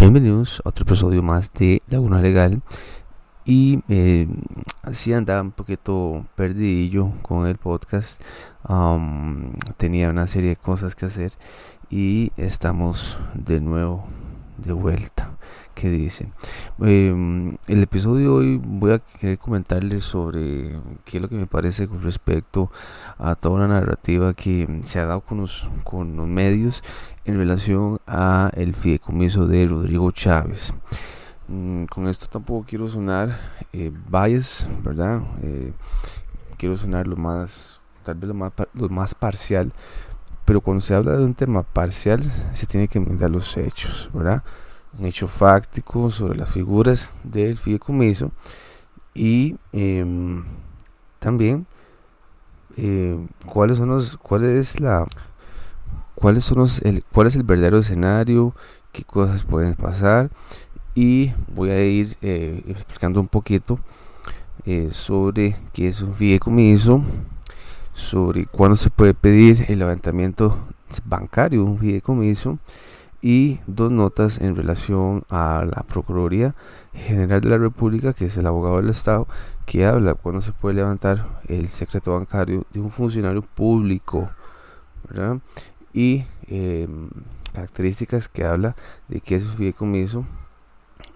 Bienvenidos a otro episodio más de Laguna Legal. Y eh, así andaba un poquito perdidillo con el podcast. tenía una serie de cosas que hacer y estamos de nuevo de vuelta. ¿Qué dicen? Em, el episodio de hoy voy a querer comentarles sobre qué es lo que me parece con respecto a toda la narrativa que se ha dado con los, con los medios en relación a el fideicomiso de Rodrigo Chávez. Mm, con esto tampoco quiero sonar eh, bias, ¿verdad? Eh, quiero sonar lo más, tal vez lo más, lo más parcial, pero cuando se habla de un tema parcial se tiene que mirar los hechos, ¿verdad? Un hecho fáctico sobre las figuras del fideicomiso y em, también eh, cuáles son los, cuál es la cuáles son los, el, cuál es el verdadero escenario, qué cosas pueden pasar y voy a ir eh, explicando un poquito eh, sobre qué es un fideicomiso, sobre cuándo se puede pedir el levantamiento bancario un fideicomiso y dos notas en relación a la Procuraduría General de la República, que es el abogado del Estado, que habla cuándo se puede levantar el secreto bancario de un funcionario público. y em, características que habla de que es un fideicomiso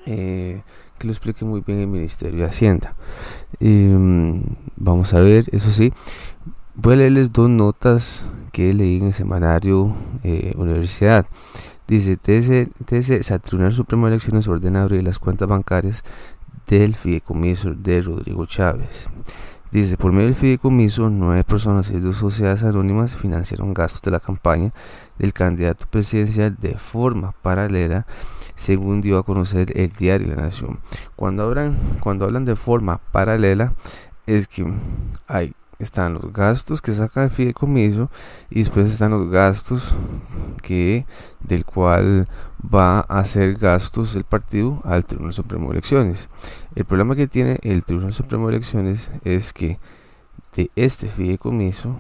eh, que lo explique muy bien el Ministerio de Hacienda. Em, vamos a ver, eso sí, voy a leerles dos notas que leí en el semanario eh, Universidad. Dice, el Tribunal Supremo de Elecciones ordena abrir las cuentas bancarias del fideicomiso de Rodrigo Chávez. Dice, por medio del fideicomiso, nueve personas y dos sociedades anónimas financiaron gastos de la campaña del candidato presidencial de forma paralela, según dio a conocer el diario La Nación. Cuando hablan, cuando hablan de forma paralela, es que hay están los gastos que saca el fideicomiso y después están los gastos que del cual va a hacer gastos el partido al Tribunal Supremo de Elecciones. El problema que tiene el Tribunal Supremo de Elecciones es que de este fideicomiso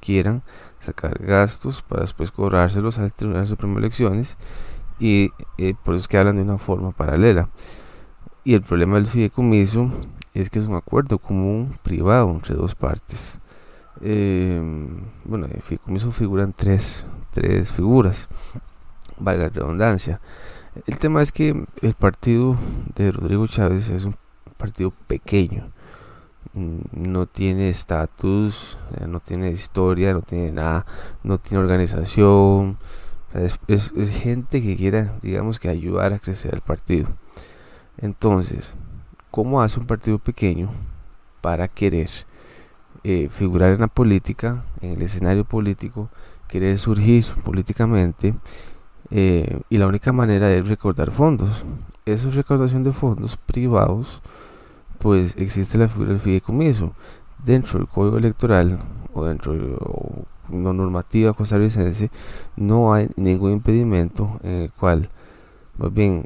quieran sacar gastos para después cobrárselos al Tribunal Supremo de Elecciones y eh, por eso es que hablan de una forma paralela. Y el problema del fideicomiso es que es un acuerdo común privado entre dos partes. Eh, bueno, en fideicomiso figuran tres, tres figuras, valga la redundancia. El tema es que el partido de Rodrigo Chávez es un partido pequeño, mm, no tiene estatus, no tiene historia, no tiene nada, no tiene organización. es, es gente que quiera, digamos, que ayudar a crecer el partido. Entonces, ¿Cómo hace un partido pequeño para querer eh, figurar en la política, en el escenario político, querer surgir políticamente? Eh, y la única manera es recordar fondos. Esa recaudación de fondos privados, pues existe la figura del fideicomiso. Dentro del código electoral o dentro de la normativa costarricense no hay ningún impedimento en el cual, más bien,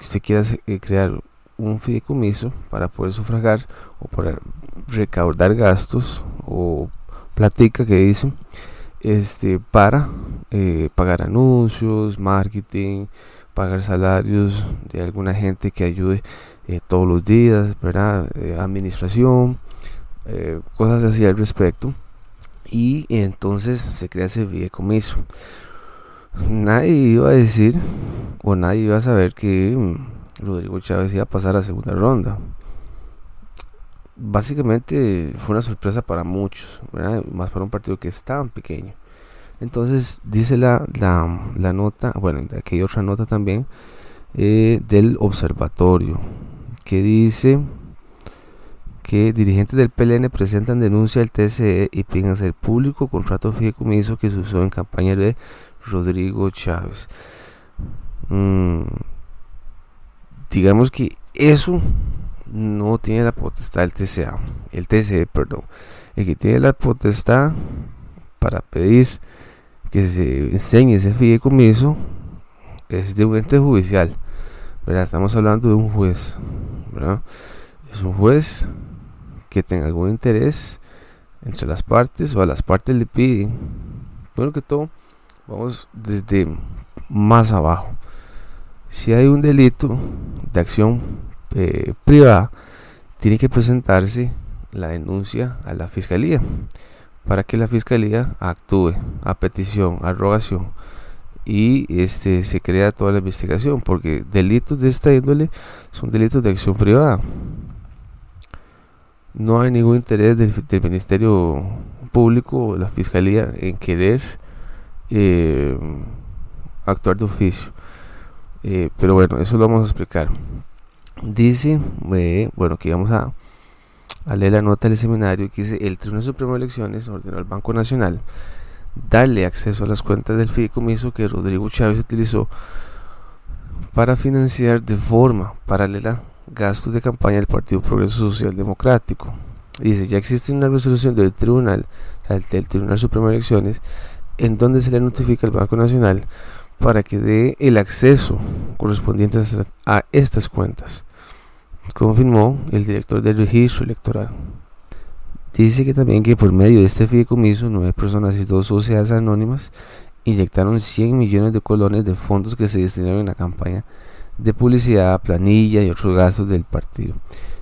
usted quiera eh, crear un fideicomiso para poder sufragar o para recaudar gastos o platica que dicen este para eh, pagar anuncios marketing pagar salarios de alguna gente que ayude eh, todos los días verdad eh, administración cosas así al respecto. Y entonces se crea ese fideicomiso. Nadie iba a decir o nadie iba a saber que mm, Rodrigo Chávez iba a pasar a segunda ronda. Básicamente fue una sorpresa para muchos, más para un partido que es tan pequeño. Entonces dice la, la, nota, bueno, aquí hay otra nota también eh, del observatorio que dice que dirigentes del PLN presentan denuncia al TCE y piden hacer público contrato fideicomiso que se usó en campaña de Rodrigo Chávez. Mm, digamos que eso no tiene la potestad del TCA, el TCE, perdón. El que tiene la potestad para pedir que se enseñe ese fideicomiso es de un ente judicial. Estamos hablando de un juez. Es un juez que tenga algún interés entre las partes o a las partes le piden. Bueno que todo, vamos desde más abajo. Si hay un delito de acción eh, privada, tiene que presentarse la denuncia a la fiscalía para que la fiscalía actúe a petición, a rogación y este se crea toda la investigación porque delitos de esta índole son delitos de acción privada. No hay ningún interés del, Ministerio Público o la Fiscalía en querer eh, actuar de oficio eh, pero bueno eso lo vamos a explicar dice eh, bueno que vamos a, leer la nota del seminario que dice el Tribunal Supremo de Elecciones ordenó al Banco Nacional darle acceso a las cuentas del fideicomiso que Rodrigo Chávez utilizó para financiar de forma paralela gastos de campaña del Partido Progreso Social Democrático. Dice, ya existe una resolución del Tribunal, del Tribunal Supremo de Elecciones, en donde se le notifica al Banco Nacional para que dé el acceso correspondiente a estas cuentas, confirmó el director del registro electoral. Dice que también que por medio de este fideicomiso, nueve personas y dos sociedades anónimas inyectaron 100 millones de colones de fondos que se destinaron en la campaña de publicidad, planilla y otros gastos del partido,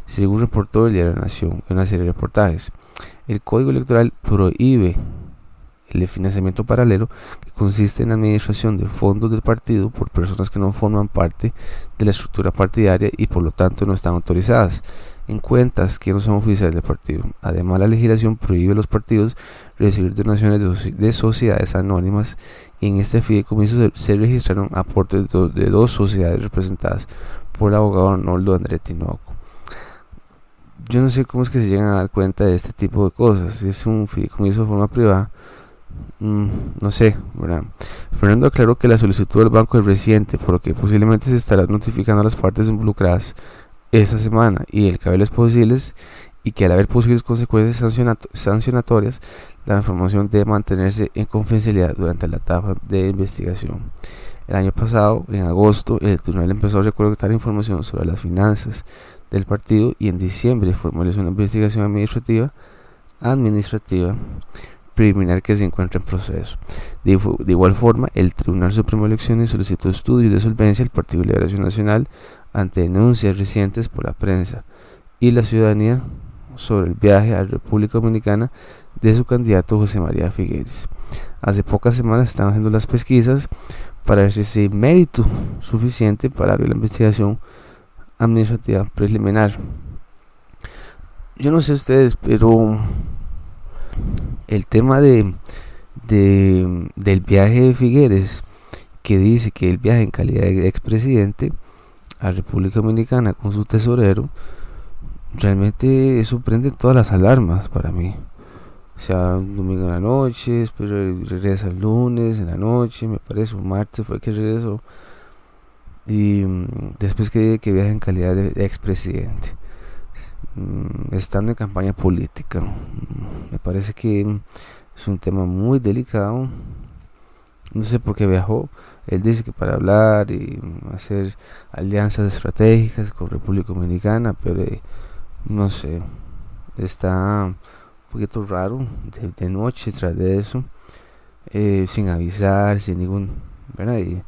según reportó el diario Nación en una serie de reportajes. El Código Electoral prohíbe el financiamiento paralelo, que consiste en la administración de fondos del partido por personas que no forman parte de la estructura partidaria y por lo tanto no están autorizadas en cuentas que no son oficiales del partido. Además, la legislación prohíbe a los partidos recibir donaciones de, sociedades anónimas y en este fideicomiso se, registraron aportes de, dos sociedades representadas por el abogado Arnoldo André Tinoco. Yo no sé cómo es que se llegan a dar cuenta de este tipo de cosas. Es un fideicomiso de forma privada, mm, no sé, Fernando aclaró que la solicitud del banco es reciente, por lo que posiblemente se estará notificando a las partes involucradas esta semana y el cabello es posibles y que al haber posibles consecuencias sancionatorias, la información debe mantenerse en confidencialidad durante la etapa de investigación. El año pasado, en agosto, el tribunal empezó a recolectar información sobre las finanzas del partido y en diciembre formalizó una investigación administrativa preliminar que se encuentra en proceso. De, igual forma, el Tribunal Supremo de Elecciones solicitó estudios de solvencia del Partido de Liberación Nacional ante denuncias recientes por la prensa y la ciudadanía sobre el viaje a la República Dominicana de su candidato José María Figueres. Hace pocas semanas estaban haciendo las pesquisas para ver si ese mérito suficiente para abrir la investigación administrativa preliminar. Yo no sé ustedes, pero el tema de, de del viaje de Figueres, que dice que el viaje en calidad de expresidente, a República Dominicana con su tesorero, realmente eso prende todas las alarmas para mí. O sea, un domingo en la noche, después regresa el lunes en la noche, me parece, un martes fue que regresó. Y mm, después que, que viaja en calidad de, expresidente, mm, estando en campaña política. Mm, me parece que es un tema muy delicado. No sé por qué viajó, él dice que para hablar y hacer alianzas estratégicas con República Dominicana, pero eh, no sé, está un poquito raro de, noche tras de eso, eh, sin avisar, sin ningún, ¿verdad? Y,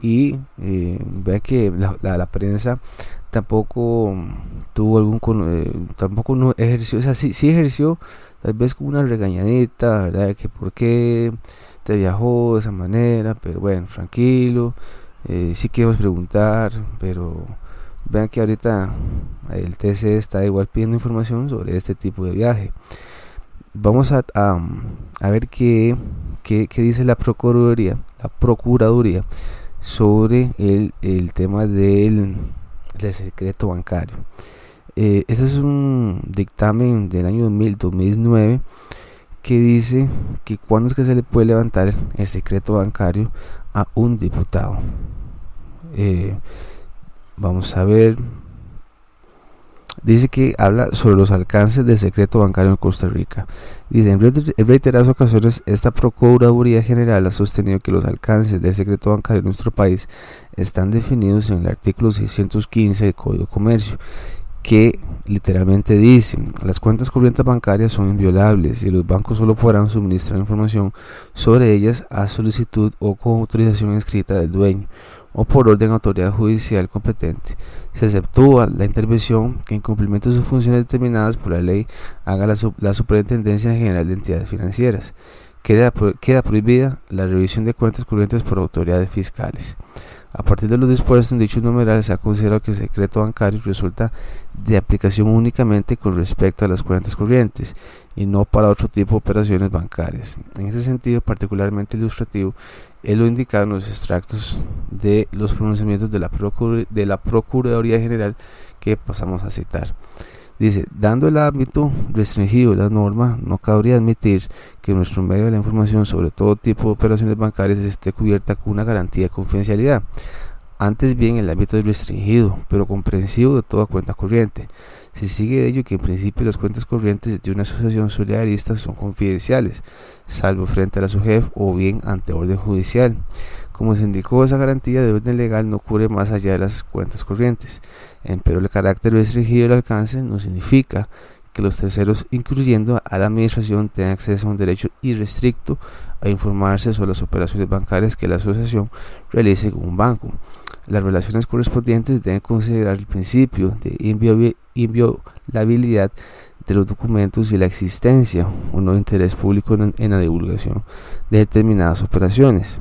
y eh, ve que la, prensa tampoco tuvo algún, tampoco no ejerció, o sea, sí, sí ejerció tal vez como una regañadita, ¿verdad? Que por qué te viajó de esa manera, pero bueno, tranquilo, eh, sí queremos preguntar, pero vean que ahorita el TC está igual pidiendo información sobre este tipo de viaje. Vamos a, a, ver qué, qué, dice la Procuraduría, la Procuraduría sobre el, el tema del, del secreto bancario. Eh, este es un dictamen del año 2009 que dice que cuando es que se le puede levantar el secreto bancario a un diputado. Eh, vamos a ver. Dice que habla sobre los alcances del secreto bancario en Costa Rica. Dice, en reiteradas ocasiones, esta Procuraduría General ha sostenido que los alcances del secreto bancario en nuestro país están definidos en el artículo 615 del Código de Comercio que literalmente dice, las cuentas corrientes bancarias son inviolables y los bancos solo podrán suministrar información sobre ellas a solicitud o con autorización escrita del dueño o por orden de autoridad judicial competente. Se exceptúa la intervención que en cumplimiento de sus funciones determinadas por la ley haga la, la Superintendencia General de Entidades Financieras. Queda, queda prohibida la revisión de cuentas corrientes por autoridades fiscales. A partir de lo dispuesto en dichos numerales, se ha considerado que el secreto bancario resulta de aplicación únicamente con respecto a las cuentas corrientes y no para otro tipo de operaciones bancarias. En ese sentido, particularmente ilustrativo, es lo indicado en los extractos de los pronunciamientos de la, de la Procuraduría General que pasamos a citar. Dice, dando el ámbito restringido de la norma, no cabría admitir que nuestro medio de la información sobre todo tipo de operaciones bancarias esté cubierta con una garantía de confidencialidad. Antes bien, el ámbito es restringido, pero comprensivo de toda cuenta corriente. Se sigue de ello que en principio las cuentas corrientes de una asociación solidarista son confidenciales, salvo frente a la SUGEF o bien ante orden judicial. Como se indicó, esa garantía de orden legal no cubre más allá de las cuentas corrientes. Pero el carácter restringido del alcance no significa que los terceros, incluyendo a la administración, tengan acceso a un derecho irrestricto a informarse sobre las operaciones bancarias que la asociación realice con un banco. Las relaciones correspondientes deben considerar el principio de inviolabilidad de los documentos y la existencia o no de interés público en la divulgación de determinadas operaciones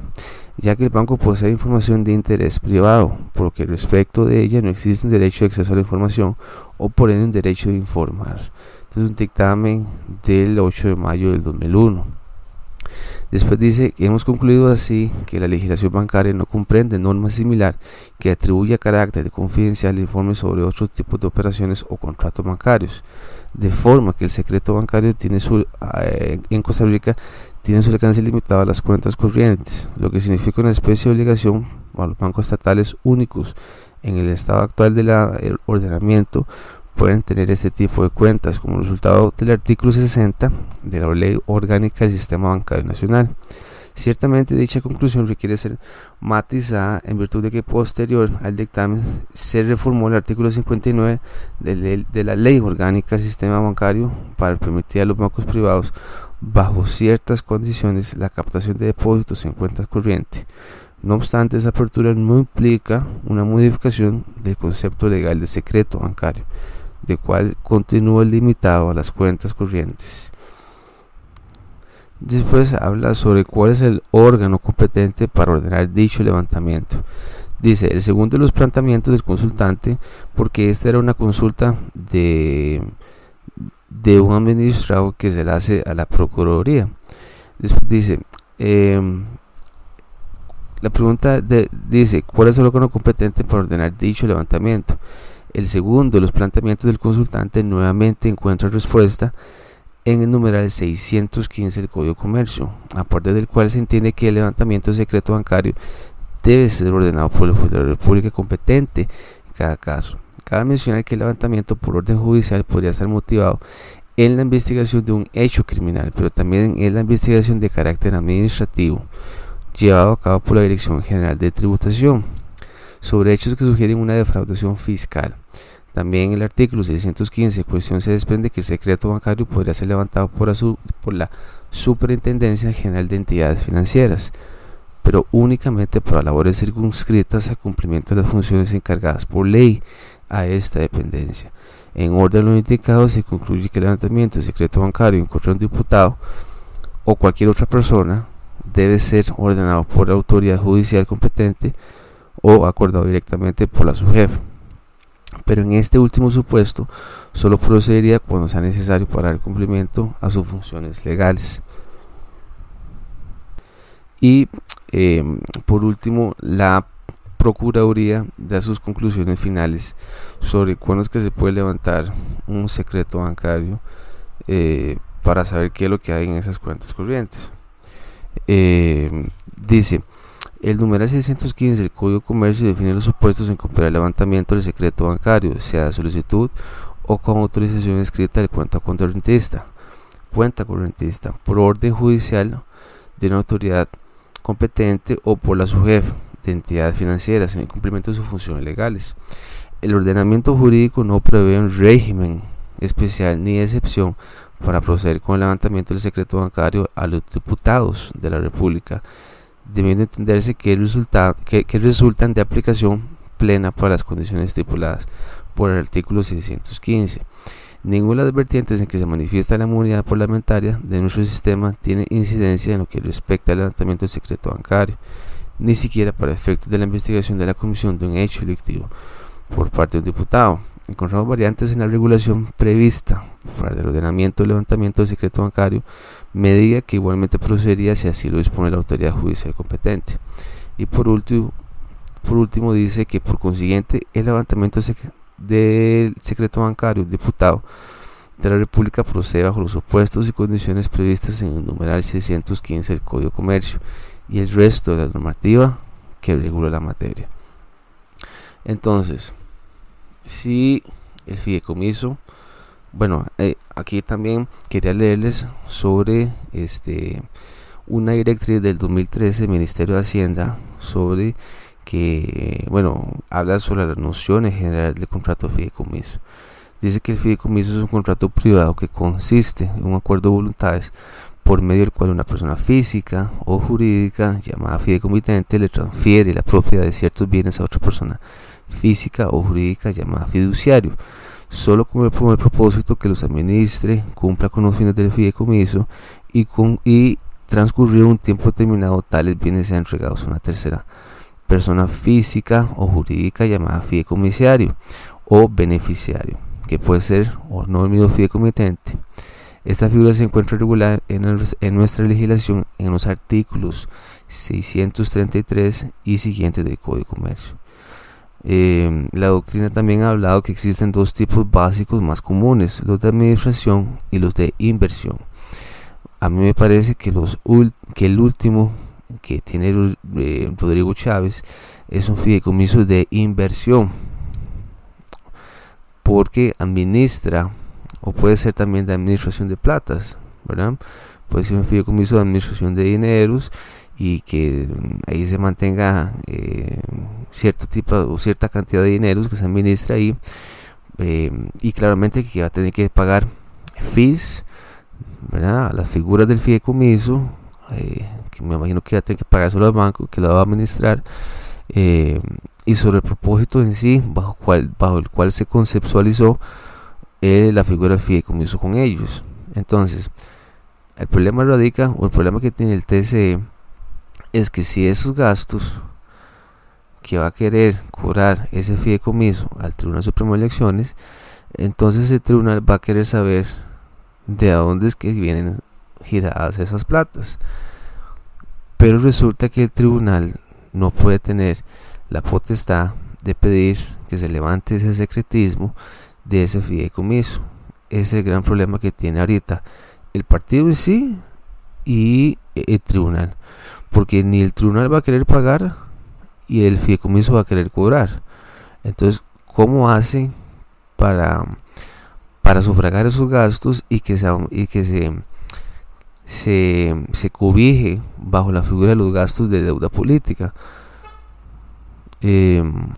ya que el banco posee información de interés privado, porque respecto de ella no existe un derecho de acceso a la información o por ende un derecho de informar. Este es un dictamen del 8 de mayo del 2001. Después dice, hemos concluido así que la legislación bancaria no comprende norma similar que atribuya carácter de confidencial informe sobre otros tipos de operaciones o contratos bancarios, de forma que el secreto bancario tiene su, eh, en Costa Rica tiene su alcance limitado a las cuentas corrientes, lo que significa una especie de obligación a los bancos estatales únicos en el estado actual del ordenamiento pueden tener este tipo de cuentas como resultado del artículo 60 de la Ley Orgánica del Sistema Bancario Nacional. Ciertamente dicha conclusión requiere ser matizada en virtud de que posterior al dictamen se reformó el artículo 59 de, la Ley Orgánica del Sistema Bancario para permitir a los bancos privados bajo ciertas condiciones la captación de depósitos en cuentas corrientes. No obstante, esa apertura no implica una modificación del concepto legal de secreto bancario, de cual continúa limitado a las cuentas corrientes. Después habla sobre cuál es el órgano competente para ordenar dicho levantamiento. Dice, el segundo de los planteamientos del consultante, porque esta era una consulta de de un administrado que se le hace a la Procuraduría. Después dice, em, la pregunta dice, ¿cuál es el órgano competente para ordenar dicho levantamiento? El segundo de los planteamientos del consultante nuevamente encuentra respuesta en el numeral 615 del Código de Comercio, a partir del cual se entiende que el levantamiento secreto bancario debe ser ordenado por el juez de la República competente en cada caso. Cabe mencionar que el levantamiento por orden judicial podría estar motivado en la investigación de un hecho criminal, pero también en la investigación de carácter administrativo llevado a cabo por la Dirección General de Tributación sobre hechos que sugieren una defraudación fiscal. También en el artículo 615 cuestión se desprende que el secreto bancario podría ser levantado por la, Superintendencia General de Entidades Financieras, pero únicamente para labores circunscritas a cumplimiento de las funciones encargadas por ley a esta dependencia. En orden lo indicado, se concluye que el levantamiento del secreto bancario en contra de un diputado o cualquier otra persona debe ser ordenado por la autoridad judicial competente o acordado directamente por la subjefa. Pero en este último supuesto, solo procedería cuando sea necesario para el cumplimiento a sus funciones legales. Y eh, por último, la Procuraduría da sus conclusiones finales sobre cuándo es que se puede levantar un secreto bancario eh, para saber qué es lo que hay en esas cuentas corrientes. Eh, dice, el numeral 615 del Código de Comercio define los supuestos en comprar el levantamiento del secreto bancario, sea solicitud o con autorización escrita del cuenta correntista, cuenta correntista, por orden judicial de una autoridad competente o por la subjefa de entidades financieras en el cumplimiento de sus funciones legales. El ordenamiento jurídico no prevé un régimen especial ni excepción para proceder con el levantamiento del secreto bancario a los diputados de la República debiendo entenderse que, resulta, que, que resultan de aplicación plena para las condiciones estipuladas por el artículo 615. Ninguna de las vertientes en que se manifiesta la inmunidad parlamentaria de nuestro sistema tiene incidencia en lo que respecta al levantamiento del secreto bancario, ni siquiera para efectos de la investigación de la comisión de un hecho delictivo por parte de un diputado. Encontramos variantes en la regulación prevista para el ordenamiento del levantamiento del secreto bancario, medida que igualmente procedería si así lo dispone la autoridad judicial competente. Y por último, por último dice que por consiguiente el levantamiento del secreto bancario diputado de la República procede bajo los supuestos y condiciones previstas en el numeral 615 del Código de Comercio y el resto de la normativa que regula la materia. Entonces, si el fideicomiso, bueno, eh, aquí también quería leerles sobre este una directriz del 2013 del Ministerio de Hacienda sobre que, bueno, habla sobre las nociones generales del contrato de fideicomiso. Dice que el fideicomiso es un contrato privado que consiste en un acuerdo de voluntades por medio del cual una persona física o jurídica llamada fideicomitente le transfiere la propiedad de ciertos bienes a otra persona física o jurídica llamada fiduciario, solo con el, propósito que los administre, cumpla con los fines del fideicomiso y, con, y transcurrido un tiempo determinado tales bienes sean entregados a una tercera persona física o jurídica llamada fideicomisario o beneficiario, que puede ser o no el mismo fideicomitente. Esta figura se encuentra regulada en, nuestra legislación en los artículos 633 y siguientes del Código de Comercio. Eh, la doctrina también ha hablado que existen dos tipos básicos más comunes, los de administración y los de inversión. A mí me parece que, el último que tiene eh, Rodrigo Chávez es un fideicomiso de inversión porque administra o puede ser también de administración de platas. Puede ser un fideicomiso de administración de dineros y que ahí se mantenga eh, cierto tipo o cierta cantidad de dineros que se administra ahí eh, y claramente que va a tener que pagar fees ¿verdad? a las figuras del fideicomiso que me imagino que ya tiene que pagar solo al banco que lo va a administrar eh, y sobre el propósito en sí bajo, cual, bajo el cual se conceptualizó eh, la figura del fideicomiso con ellos entonces el problema radica o el problema que tiene el TCE es que si esos gastos que va a querer cobrar ese fideicomiso al Tribunal Supremo de Elecciones entonces el tribunal va a querer saber de dónde es que vienen giradas esas platas pero resulta que el tribunal no puede tener la potestad de pedir que se levante ese secretismo de ese fideicomiso. Ese es el gran problema que tiene ahorita el partido en sí y el tribunal. Porque ni el tribunal va a querer pagar y el fideicomiso va a querer cobrar. Entonces, ¿cómo hacen para, para sufragar esos gastos y que, y que se se, se cobije bajo la figura de los gastos de deuda política. Em,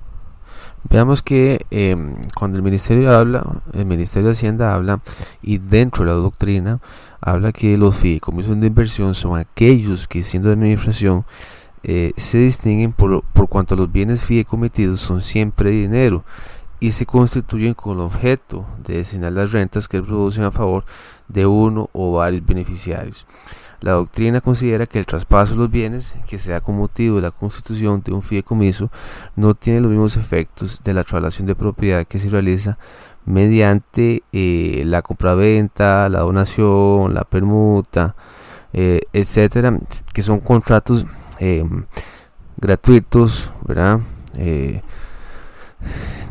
veamos que em, cuando el ministerio habla, el ministerio de Hacienda habla y dentro de la doctrina habla que los fideicomisos de inversión son aquellos que siendo de administración eh, se distinguen por, por cuanto los bienes fideicometidos son siempre dinero y se constituyen con el objeto de destinar las rentas que producen a favor de uno o varios beneficiarios. La doctrina considera que el traspaso de los bienes, que sea con motivo de la constitución de un fideicomiso, no tiene los mismos efectos de la traslación de propiedad que se realiza mediante eh, la compraventa, la donación, la permuta, eh, etcétera, que son contratos eh, gratuitos, ¿verdad?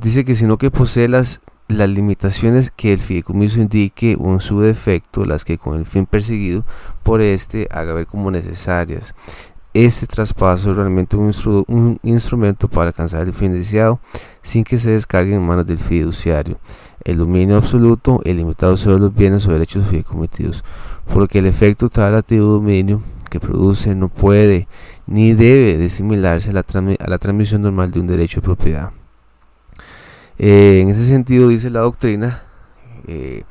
Dice que sino que posee las, las limitaciones que el fideicomiso indique o en su defecto, las que con el fin perseguido por este haga ver como necesarias. Este traspaso es realmente un, un, instrumento para alcanzar el fin deseado sin que se descargue en manos del fiduciario. El dominio absoluto, el limitado sobre los bienes o derechos fideicometidos, por lo que el efecto relativo dominio que produce no puede ni debe de a la transmisión normal de un derecho de propiedad. Eh, en ese sentido dice la doctrina eh,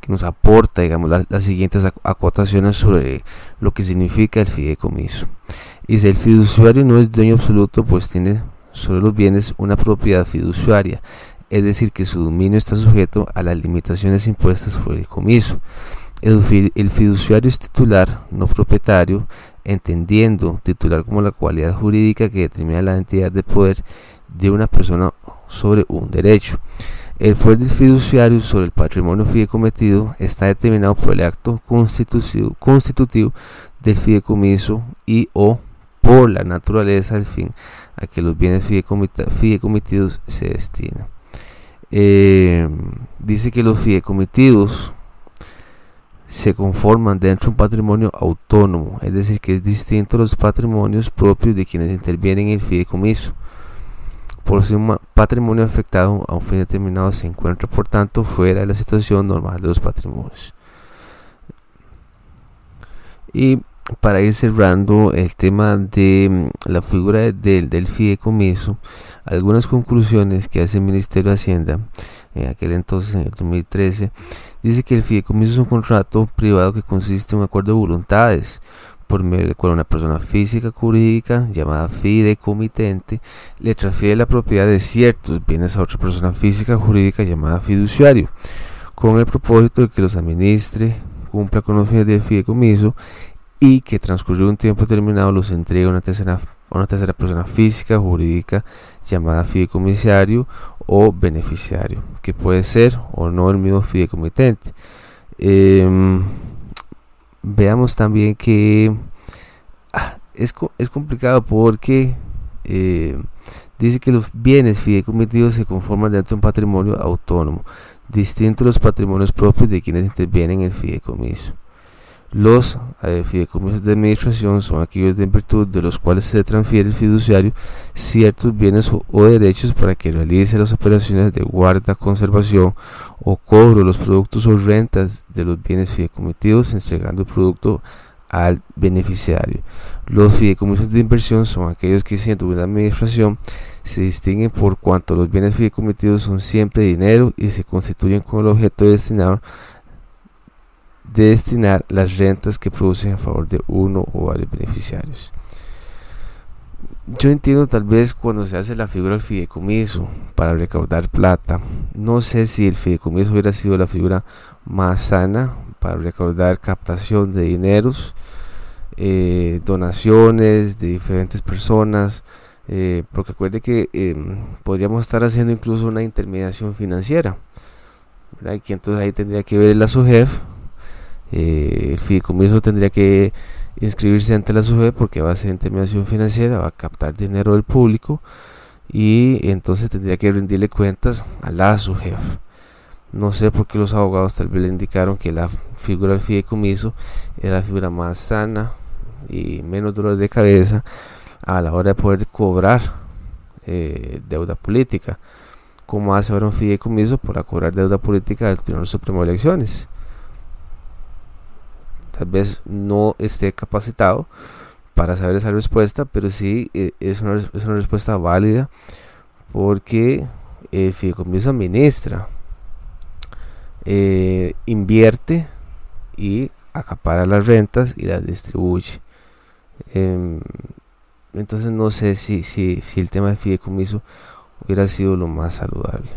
que nos aporta, digamos, las siguientes acotaciones sobre lo que significa el fideicomiso. Si el fiduciario no es dueño absoluto, pues tiene sobre los bienes una propiedad fiduciaria, es decir, que su dominio está sujeto a las limitaciones impuestas por el comiso. El, fiduciario es titular, no propietario, entendiendo titular como la cualidad jurídica que determina la entidad de poder de una persona sobre un derecho. El poder fiduciario sobre el patrimonio fideicometido está determinado por el acto constitutivo, del fideicomiso y o por la naturaleza del fin a que los bienes fideicometidos se destinan. Eh, dice que los fideicometidos se conforman dentro de un patrimonio autónomo, es decir, que es distinto a los patrimonios propios de quienes intervienen en el fideicomiso. Por si un patrimonio afectado a un fin determinado se encuentra, por tanto, fuera de la situación normal de los patrimonios. Y para ir cerrando el tema de mm, la figura del fideicomiso, algunas conclusiones que hace el Ministerio de Hacienda en aquel entonces, en el 2013, dice que el fideicomiso es un contrato privado que consiste en un acuerdo de voluntades por medio del cual una persona física jurídica llamada fideicomitente le transfiere la propiedad de ciertos bienes a otra persona física jurídica llamada fiduciario, con el propósito de que los administre, cumpla con los fines del fideicomiso y que transcurrido un tiempo determinado los entregue a una tercera, una tercera persona física jurídica llamada fideicomisario o beneficiario, que puede ser o no el mismo fideicomitente. Em, veamos también que ah, es, es, complicado porque eh, dice que los bienes fideicomitidos se conforman dentro de un patrimonio autónomo, distinto a los patrimonios propios de quienes intervienen en el fideicomiso. Los eh, fideicomisos de administración son aquellos en virtud de los cuales se transfiere el fiduciario ciertos bienes o, derechos para que realice las operaciones de guarda, conservación o cobro de los productos o rentas de los bienes fideicomitidos, entregando el producto al beneficiario. Los fideicomisos de inversión son aquellos que siendo una administración se distinguen por cuanto los bienes fideicomitidos son siempre dinero y se constituyen con el objeto destinado de destinar las rentas que producen a favor de uno o varios beneficiarios. Yo entiendo tal vez cuando se hace la figura del fideicomiso para recaudar plata. No sé si el fideicomiso hubiera sido la figura más sana para recaudar captación de dineros, eh, donaciones de diferentes personas. Eh, porque acuerde que em, podríamos estar haciendo incluso una intermediación financiera. Y que entonces ahí tendría que ver la SUGEF eh, el fideicomiso tendría que inscribirse ante la SUGEF porque va a ser intermediación financiera, va a captar dinero del público y entonces tendría que rendirle cuentas a la SUGEF. No sé por qué los abogados tal vez le indicaron que la figura del fideicomiso era la figura más sana y menos dolor de cabeza a la hora de poder cobrar eh, deuda política. como hace ahora un fideicomiso para cobrar deuda política del Tribunal Supremo de Elecciones? Tal vez no esté capacitado para saber esa respuesta, pero sí eh, es, una, es, una, respuesta válida porque el fideicomiso administra, eh, invierte y acapara las rentas y las distribuye. Em, entonces no sé si, si, si el tema del fideicomiso hubiera sido lo más saludable.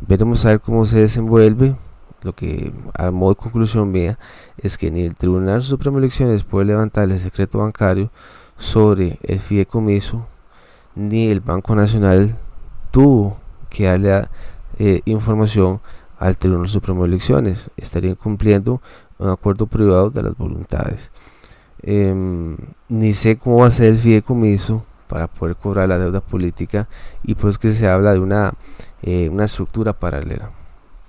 Veremos a ver cómo se desenvuelve lo que a modo de conclusión mía es que ni el Tribunal Supremo de Elecciones puede levantar el secreto bancario sobre el fideicomiso, ni el Banco Nacional tuvo que darle eh, información al Tribunal Supremo de Elecciones. Estarían cumpliendo un acuerdo privado de las voluntades. Em, ni sé cómo va a ser el fideicomiso para poder cobrar la deuda política y pues que se habla de una, eh, una estructura paralela.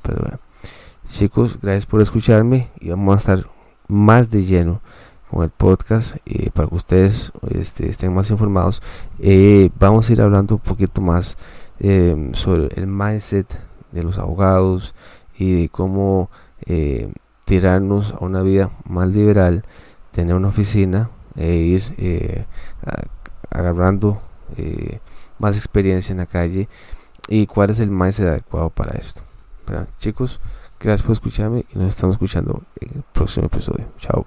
Pero bueno. Chicos, gracias por escucharme y vamos a estar más de lleno con el podcast eh, para que ustedes este, estén más informados. Eh, vamos a ir hablando un poquito más em, sobre el mindset de los abogados y de cómo eh, tirarnos a una vida más liberal, tener una oficina e ir agarrando más experiencia en la calle y cuál es el mindset adecuado para esto. chicos, Gracias por escucharme y nos estamos escuchando en el próximo episodio. Chao.